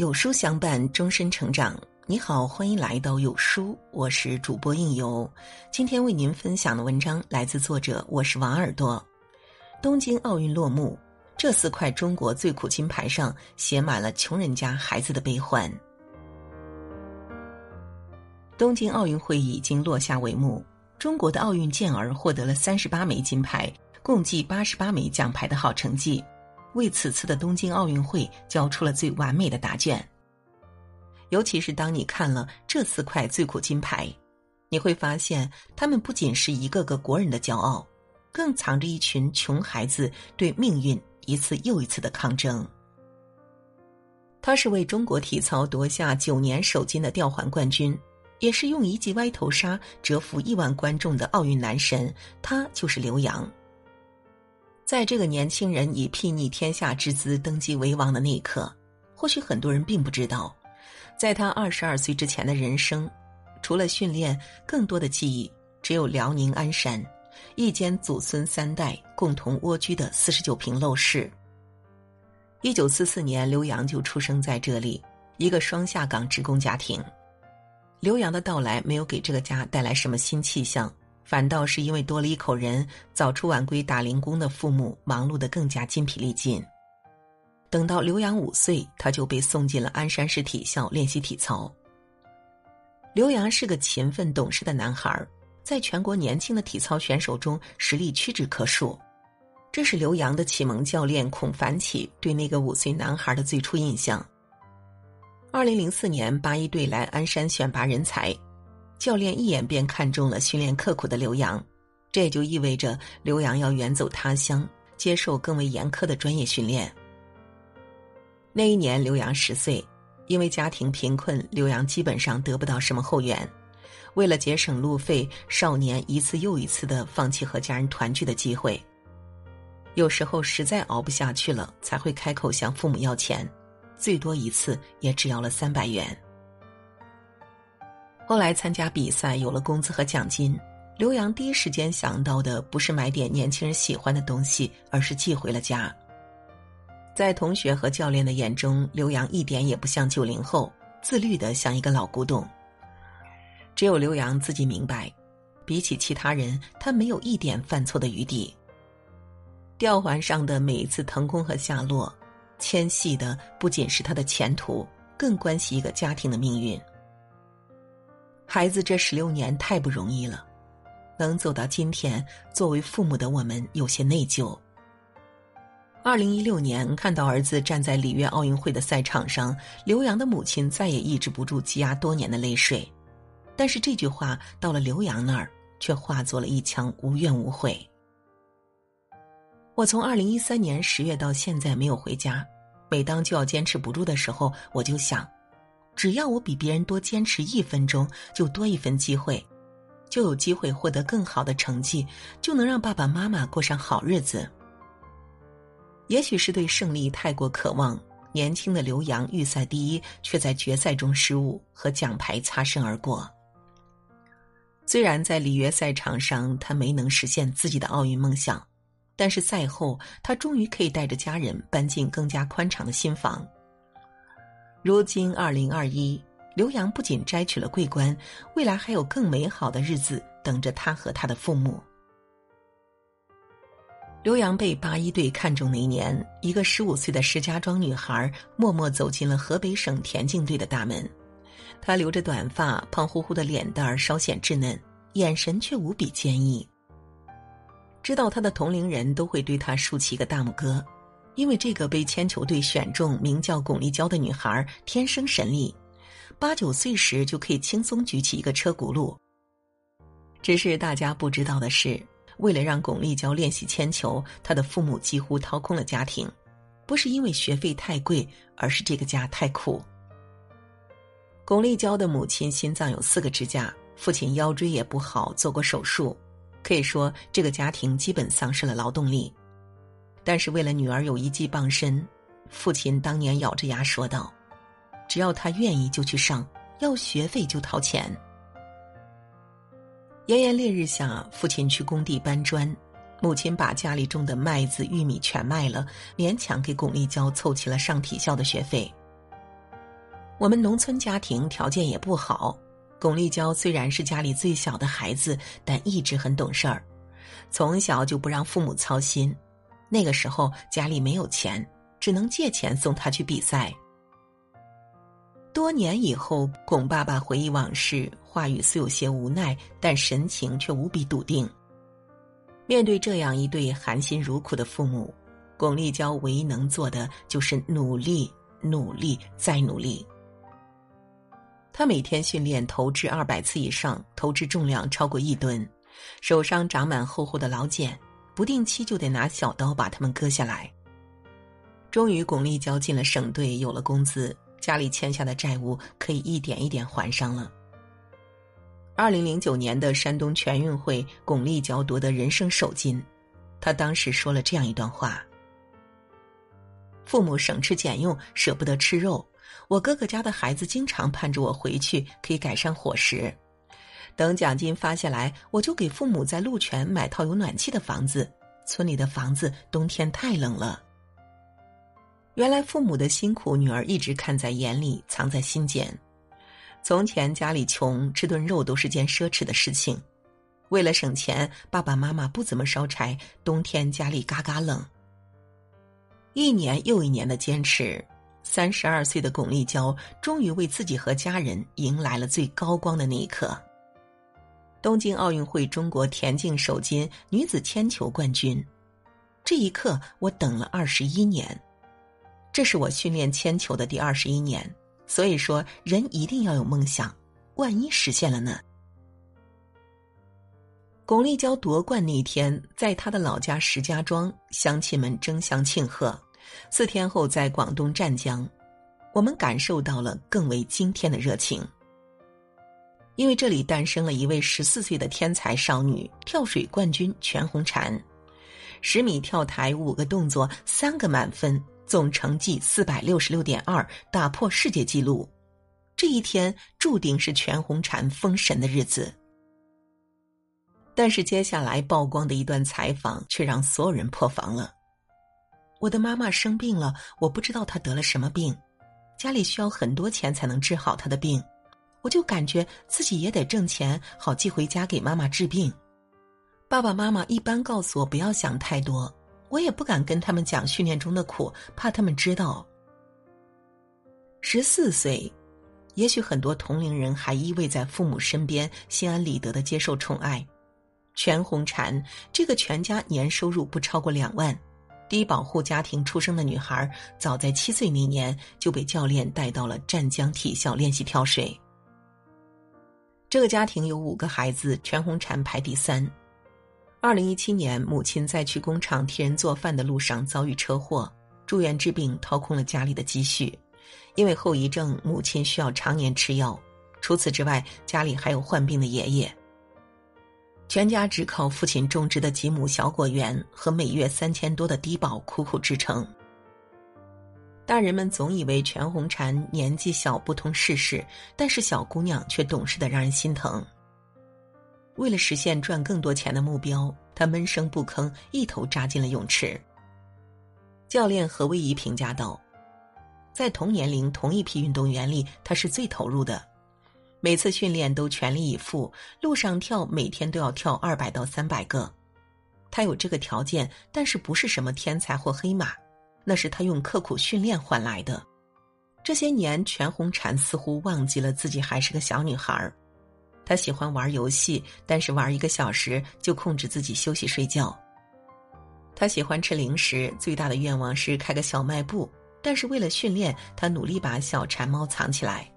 有书相伴，终身成长。你好，欢迎来到有书，我是主播应由。今天为您分享的文章来自作者，我是王耳朵。东京奥运落幕，这四块中国最苦金牌上写满了穷人家孩子的悲欢。东京奥运会已经落下帷幕，中国的奥运健儿获得了三十八枚金牌，共计八十八枚奖牌的好成绩。为此次的东京奥运会交出了最完美的答卷。尤其是当你看了这四块最苦金牌，你会发现他们不仅是一个个国人的骄傲，更藏着一群穷孩子对命运一次又一次的抗争。他是为中国体操夺下九年首金的吊环冠军，也是用一记歪头杀折服亿万观众的奥运男神。他就是刘洋。在这个年轻人以睥睨天下之姿登基为王的那一刻，或许很多人并不知道，在他二十二岁之前的人生，除了训练，更多的记忆只有辽宁鞍山一间祖孙三代共同蜗居的四十九平陋室。一九四四年，刘洋就出生在这里，一个双下岗职工家庭。刘洋的到来没有给这个家带来什么新气象。反倒是因为多了一口人，早出晚归打零工的父母忙碌的更加筋疲力尽。等到刘洋五岁，他就被送进了鞍山市体校练习体操。刘洋是个勤奋懂事的男孩，在全国年轻的体操选手中实力屈指可数。这是刘洋的启蒙教练孔凡启对那个五岁男孩的最初印象。二零零四年，八一队来鞍山选拔人才。教练一眼便看中了训练刻苦的刘洋，这也就意味着刘洋要远走他乡，接受更为严苛的专业训练。那一年，刘洋十岁，因为家庭贫困，刘洋基本上得不到什么后援。为了节省路费，少年一次又一次的放弃和家人团聚的机会。有时候实在熬不下去了，才会开口向父母要钱，最多一次也只要了三百元。后来参加比赛有了工资和奖金，刘洋第一时间想到的不是买点年轻人喜欢的东西，而是寄回了家。在同学和教练的眼中，刘洋一点也不像九零后，自律的像一个老古董。只有刘洋自己明白，比起其他人，他没有一点犯错的余地。吊环上的每一次腾空和下落，牵系的不仅是他的前途，更关系一个家庭的命运。孩子这十六年太不容易了，能走到今天，作为父母的我们有些内疚。二零一六年看到儿子站在里约奥运会的赛场上，刘洋的母亲再也抑制不住积压多年的泪水，但是这句话到了刘洋那儿，却化作了一腔无怨无悔。我从二零一三年十月到现在没有回家，每当就要坚持不住的时候，我就想。只要我比别人多坚持一分钟，就多一分机会，就有机会获得更好的成绩，就能让爸爸妈妈过上好日子。也许是对胜利太过渴望，年轻的刘洋预赛第一，却在决赛中失误，和奖牌擦身而过。虽然在里约赛场上他没能实现自己的奥运梦想，但是赛后他终于可以带着家人搬进更加宽敞的新房。如今二零二一，刘洋不仅摘取了桂冠，未来还有更美好的日子等着他和他的父母。刘洋被八一队看中那一年，一个十五岁的石家庄女孩默默走进了河北省田径队的大门。她留着短发，胖乎乎的脸蛋儿稍显稚嫩，眼神却无比坚毅。知道她的同龄人都会对她竖起一个大拇哥。因为这个被铅球队选中、名叫巩立姣的女孩天生神力，八九岁时就可以轻松举起一个车轱辘。只是大家不知道的是，为了让巩立姣练习铅球，她的父母几乎掏空了家庭，不是因为学费太贵，而是这个家太苦。巩立姣的母亲心脏有四个支架，父亲腰椎也不好，做过手术，可以说这个家庭基本丧失了劳动力。但是为了女儿有一技傍身，父亲当年咬着牙说道：“只要她愿意就去上，要学费就掏钱。”炎炎烈日下，父亲去工地搬砖，母亲把家里种的麦子、玉米全卖了，勉强给巩立姣凑齐了上体校的学费。我们农村家庭条件也不好，巩立娇虽然是家里最小的孩子，但一直很懂事儿，从小就不让父母操心。那个时候家里没有钱，只能借钱送他去比赛。多年以后，巩爸爸回忆往事，话语虽有些无奈，但神情却无比笃定。面对这样一对含辛茹苦的父母，巩立姣唯一能做的就是努力、努力再努力。他每天训练投掷二百次以上，投掷重量超过一吨，手上长满厚厚的老茧，不定期就得拿小刀把它们割下来。终于，巩立姣进了省队，有了工资。家里欠下的债务可以一点一点还上了。二零零九年的山东全运会，巩立姣夺得人生首金。他当时说了这样一段话：“父母省吃俭用，舍不得吃肉。我哥哥家的孩子经常盼着我回去，可以改善伙食。等奖金发下来，我就给父母在鹿泉买套有暖气的房子。村里的房子冬天太冷了。”原来父母的辛苦，女儿一直看在眼里，藏在心间。从前家里穷，吃顿肉都是件奢侈的事情。为了省钱，爸爸妈妈不怎么烧柴，冬天家里嘎嘎冷。一年又一年的坚持，三十二岁的巩立姣终于为自己和家人迎来了最高光的那一刻。东京奥运会中国田径首金，女子铅球冠军。这一刻，我等了二十一年。这是我训练铅球的第二十一年，所以说人一定要有梦想，万一实现了呢？巩立姣夺冠那天，在他的老家石家庄，乡亲们争相庆贺。四天后，在广东湛江，我们感受到了更为惊天的热情，因为这里诞生了一位十四岁的天才少女——跳水冠军全红婵，十米跳台五个动作，三个满分。总成绩四百六十六点二，打破世界纪录。这一天注定是全红婵封神的日子。但是接下来曝光的一段采访却让所有人破防了。我的妈妈生病了，我不知道她得了什么病，家里需要很多钱才能治好她的病，我就感觉自己也得挣钱，好寄回家给妈妈治病。爸爸妈妈一般告诉我不要想太多。我也不敢跟他们讲训练中的苦，怕他们知道。十四岁，也许很多同龄人还依偎在父母身边，心安理得的接受宠爱。全红婵这个全家年收入不超过两万、低保户家庭出生的女孩，早在七岁那年就被教练带到了湛江体校练习跳水。这个家庭有五个孩子，全红婵排第三。二零一七年，母亲在去工厂替人做饭的路上遭遇车祸，住院治病，掏空了家里的积蓄。因为后遗症，母亲需要常年吃药。除此之外，家里还有患病的爷爷。全家只靠父亲种植的几亩小果园和每月三千多的低保苦苦支撑。大人们总以为全红婵年纪小不通世事，但是小姑娘却懂事的让人心疼。为了实现赚更多钱的目标，他闷声不吭，一头扎进了泳池。教练何威仪评价道：“在同年龄、同一批运动员里，他是最投入的，每次训练都全力以赴，路上跳每天都要跳二百到三百个。他有这个条件，但是不是什么天才或黑马，那是他用刻苦训练换来的。这些年，全红婵似乎忘记了自己还是个小女孩儿。”他喜欢玩游戏，但是玩一个小时就控制自己休息睡觉。他喜欢吃零食，最大的愿望是开个小卖部，但是为了训练，他努力把小馋猫藏起来。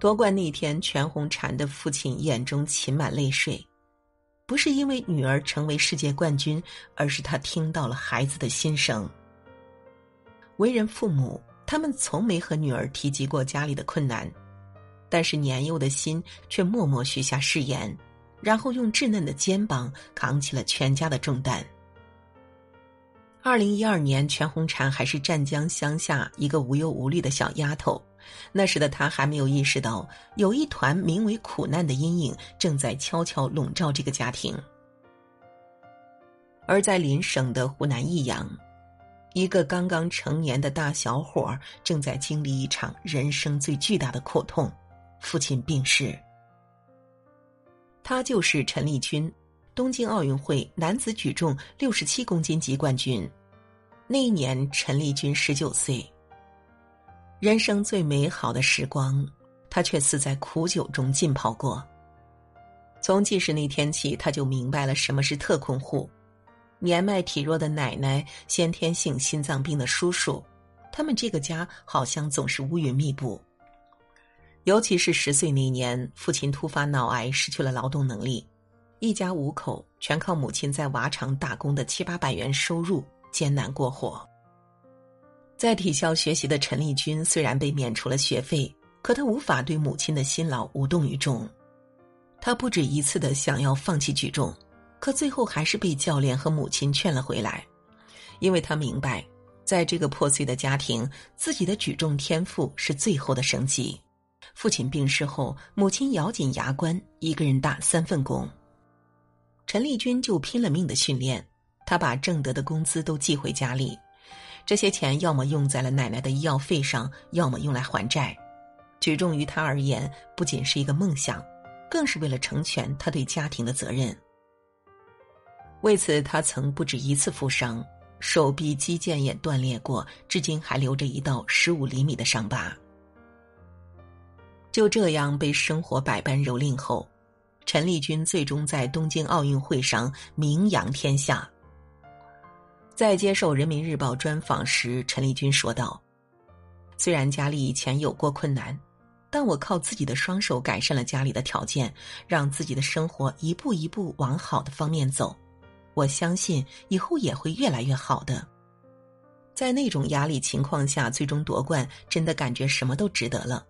夺冠那天，全红婵的父亲眼中噙满泪水，不是因为女儿成为世界冠军，而是他听到了孩子的心声。为人父母，他们从没和女儿提及过家里的困难。但是年幼的心却默默许下誓言，然后用稚嫩的肩膀扛起了全家的重担。二零一二年，全红婵还是湛江乡下一个无忧无虑的小丫头，那时的她还没有意识到，有一团名为苦难的阴影正在悄悄笼罩这个家庭。而在邻省的湖南益阳，一个刚刚成年的大小伙儿正在经历一场人生最巨大的苦痛，父亲病逝。他就是陈立军，东京奥运会男子举重六十七公斤级冠军。那一年，陈立军十九岁。人生最美好的时光，他却似在苦酒中浸泡过。从记事那天起，他就明白了什么是特困户。年迈体弱的奶奶，先天性心脏病的叔叔，他们这个家好像总是乌云密布。尤其是十岁那年，父亲突发脑癌，失去了劳动能力，一家五口全靠母亲在瓦厂打工的七八百元收入艰难过活。在体校学习的陈丽君虽然被免除了学费，可她无法对母亲的辛劳无动于衷。她不止一次的想要放弃举重。可最后还是被教练和母亲劝了回来，因为他明白，在这个破碎的家庭，自己的举重天赋是最后的生机。父亲病逝后，母亲咬紧牙关，一个人打三份工。陈丽君就拼了命的训练，他把挣得的工资都寄回家里，这些钱要么用在了奶奶的医药费上，要么用来还债。举重于他而言，不仅是一个梦想，更是为了成全他对家庭的责任。为此，他曾不止一次负伤，手臂肌腱也断裂过，至今还留着一道十五厘米的伤疤。就这样被生活百般蹂躏后，陈丽君最终在东京奥运会上名扬天下。在接受《人民日报》专访时，陈丽君说道：“虽然家里以前有过困难，但我靠自己的双手改善了家里的条件，让自己的生活一步一步往好的方面走。”我相信以后也会越来越好的。在那种压力情况下，最终夺冠，真的感觉什么都值得了。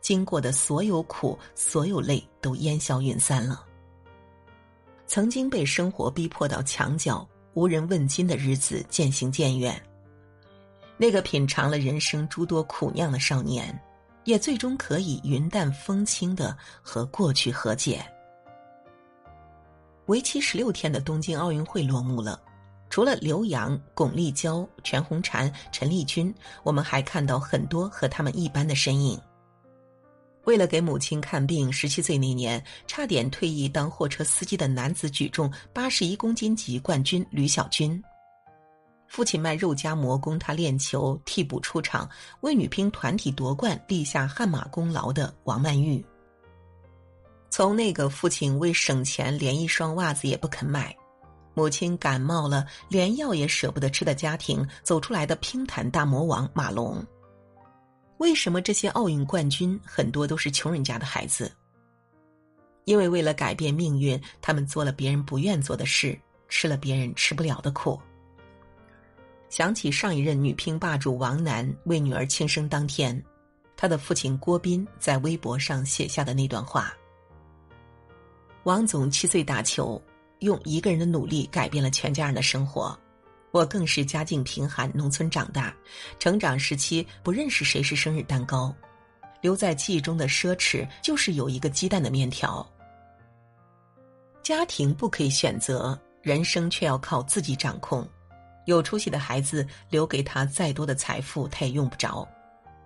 经过的所有苦，所有累，都烟消云散了。曾经被生活逼迫到墙角、无人问津的日子渐行渐远。那个品尝了人生诸多苦酿的少年，也最终可以云淡风轻的和过去和解。为期十六天的东京奥运会落幕了，除了刘洋、巩立姣、全红婵、陈丽君，我们还看到很多和他们一般的身影。为了给母亲看病，十七岁那年差点退役当货车司机的男子举重八十一公斤级冠军吕小军，父亲卖肉夹馍供他练球替补出场，为女乒团体夺冠立下汗马功劳的王曼玉。从那个父亲为省钱连一双袜子也不肯买，母亲感冒了连药也舍不得吃的家庭走出来的乒坛大魔王马龙。为什么这些奥运冠军很多都是穷人家的孩子？因为为了改变命运，他们做了别人不愿做的事，吃了别人吃不了的苦。想起上一任女乒霸主王楠为女儿庆生当天，她的父亲郭斌在微博上写下的那段话。王总七岁打球，用一个人的努力改变了全家人的生活。我更是家境贫寒，农村长大，成长时期不认识谁是生日蛋糕，留在记忆中的奢侈就是有一个鸡蛋的面条。家庭不可以选择，人生却要靠自己掌控。有出息的孩子留给他再多的财富，他也用不着；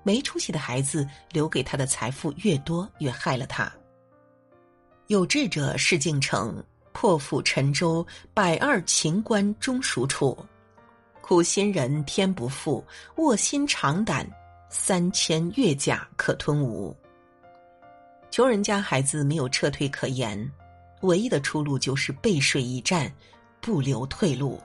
没出息的孩子留给他的财富越多，越害了他。有志者事竟成，破釜沉舟，百二秦关终属楚。苦心人天不负，卧薪尝胆，三千越甲可吞吴。穷人家孩子没有撤退可言，唯一的出路就是背水一战，不留退路。